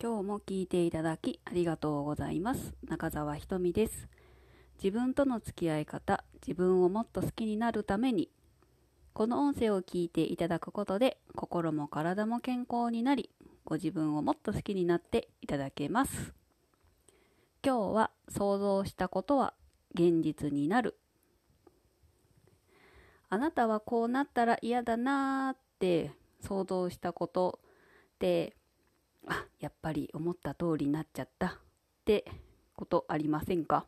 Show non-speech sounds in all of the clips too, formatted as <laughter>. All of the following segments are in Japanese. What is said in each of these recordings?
今日も聞いていただきありがとうございます。中澤ひとみです。自分との付き合い方、自分をもっと好きになるために、この音声を聞いていただくことで、心も体も健康になり、ご自分をもっと好きになっていただけます。今日は想像したことは現実になる。あなたはこうなったら嫌だなーって想像したことってあやっぱり思った通りになっちゃったってことありませんか？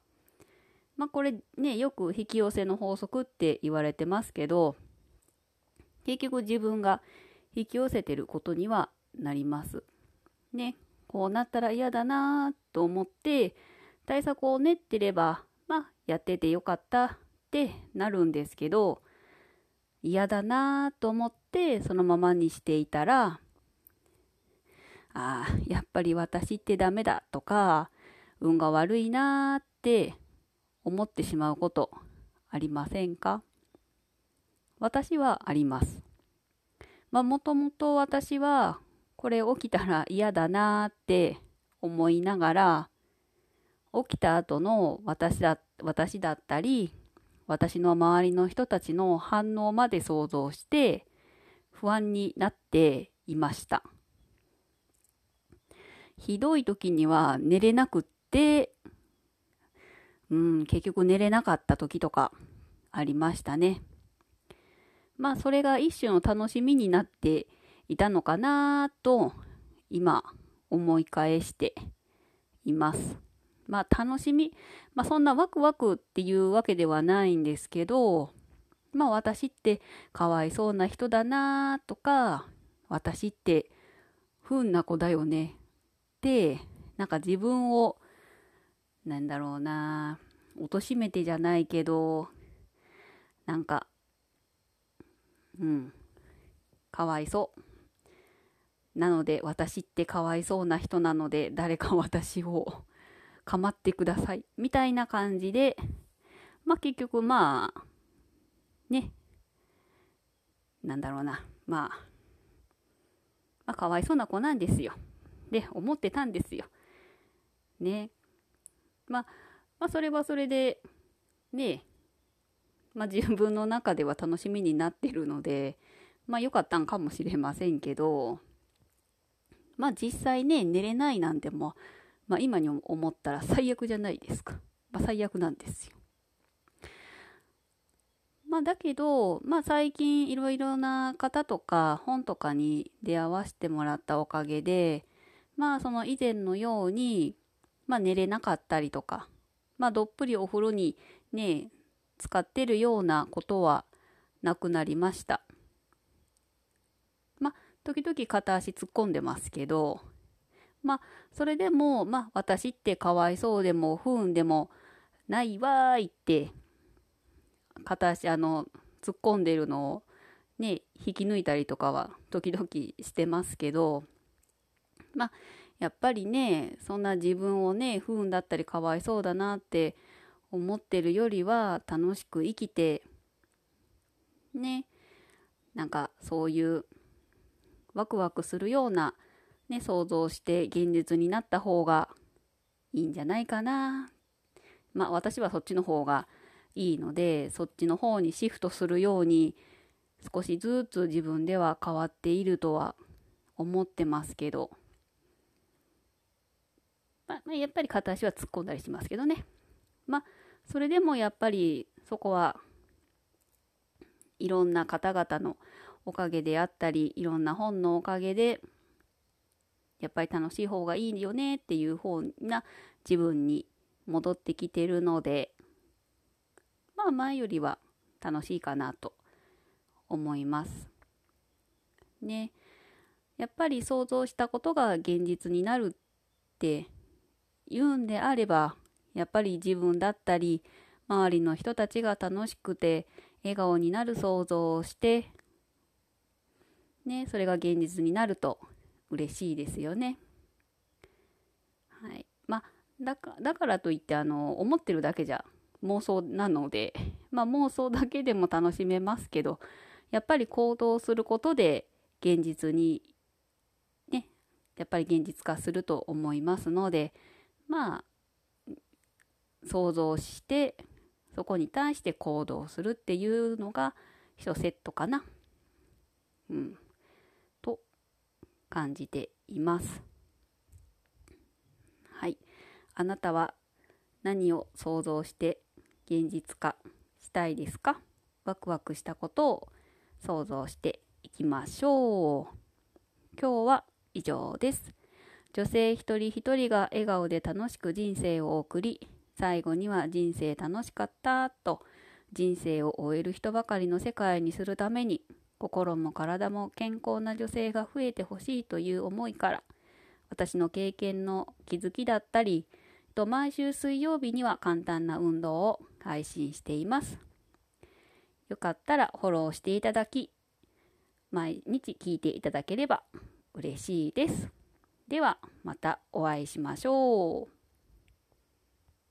まあこれねよく引き寄せの法則って言われてますけど結局自分が引き寄せてることにはなります。ねこうなったら嫌だなと思って対策を練ってればまあやっててよかったってなるんですけど嫌だなと思ってそのままにしていたらああ、やっぱり私ってダメだとか、運が悪いなーって思ってしまうことありませんか私はあります。まあ、もともと私は、これ起きたら嫌だなーって思いながら、起きた後の私だ私だったり、私の周りの人たちの反応まで想像して、不安になっていました。ひどい時には寝れなくって、うん、結局寝れなかった時とかありましたね。まあそれが一種の楽しみになっていたのかなと今思い返しています。まあ楽しみ、まあそんなワクワクっていうわけではないんですけど、まあ私ってかわいそうな人だなとか、私って不運な子だよねなんか自分をなんだろうな貶めてじゃないけどなんかうんかわいそう。なので私ってかわいそうな人なので誰か私を <laughs> 構ってください。みたいな感じでまあ結局まあね。なんだろうな。まあまあかわいそうな子なんですよ。で思ってたんですよ。ね。まあ、まあ、それはそれで、ね、まあ自分の中では楽しみになってるので、まあ良かったんかもしれませんけど、まあ実際ね、寝れないなんても、まあ今に思ったら最悪じゃないですか。まあ最悪なんですよ。まあだけど、まあ最近いろいろな方とか本とかに出会わせてもらったおかげで、まあその以前のように、まあ寝れなかったりとか、まあどっぷりお風呂にね、使ってるようなことはなくなりました。まあ時々片足突っ込んでますけど、まあそれでも、まあ私ってかわいそうでも不運でもないわーいって、片足あの突っ込んでるのをね、引き抜いたりとかは時々してますけど、まあ、やっぱりね、そんな自分をね、不運だったりかわいそうだなって思ってるよりは楽しく生きて、ね、なんかそういうワクワクするような、ね、想像して現実になった方がいいんじゃないかな。まあ私はそっちの方がいいので、そっちの方にシフトするように少しずつ自分では変わっているとは思ってますけど、まあ、やっぱり片足は突っ込んだりしますけどね。まあ、それでもやっぱりそこはいろんな方々のおかげであったり、いろんな本のおかげで、やっぱり楽しい方がいいよねっていう方な自分に戻ってきてるので、まあ前よりは楽しいかなと思います。ね。やっぱり想像したことが現実になるって言うんであれば、やっぱり自分だったり、周りの人たちが楽しくて笑顔になる想像をして、ね、それが現実になると嬉しいですよね。はい。まあ、だかだからといって、あの、思ってるだけじゃ妄想なので、まあ妄想だけでも楽しめますけど、やっぱり行動することで現実にね、やっぱり現実化すると思いますのでまあ想像してそこに対して行動するっていうのが1セットかな、うん、と感じています。はい。あなたは何を想像して現実化したいですか？ワクワクしたことを想像していきましょう。今日は以上です。女性一人一人が笑顔で楽しく人生を送り、最後には人生楽しかったと人生を終える人ばかりの世界にするために心も体も健康な女性が増えてほしいという思いから私の経験の気づきだったりと毎週水曜日には簡単な運動を配信しています。よかったらフォローしていただき毎日聞いていただければ嬉しいです。ではまたお会いしましょう。